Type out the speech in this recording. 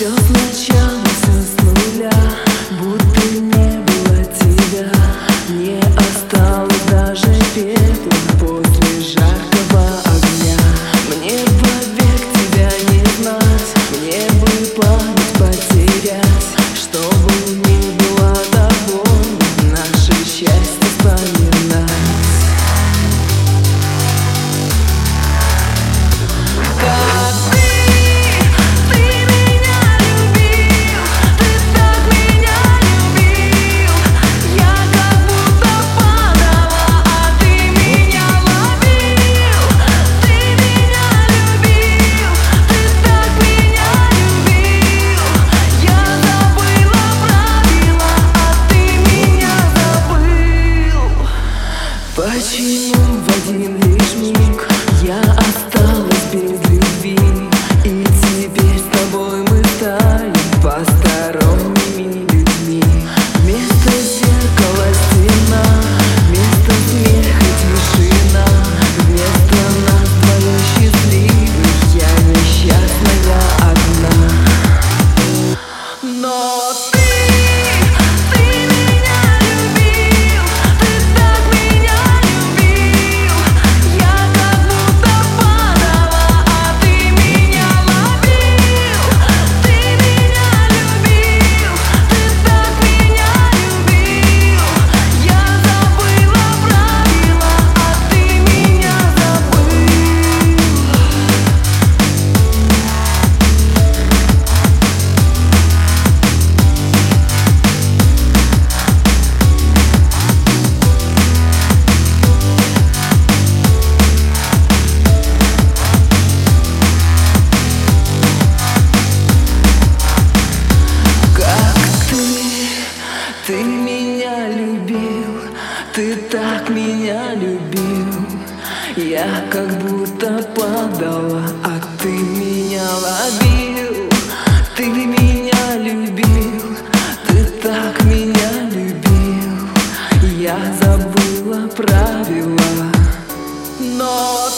Все сначала, все с нуля. Почему в один лишь миг я осталась без любви? меня любил, ты так меня любил. Я как будто падала, а ты меня ловил, ты меня любил, ты так меня любил. Я забыла правила, но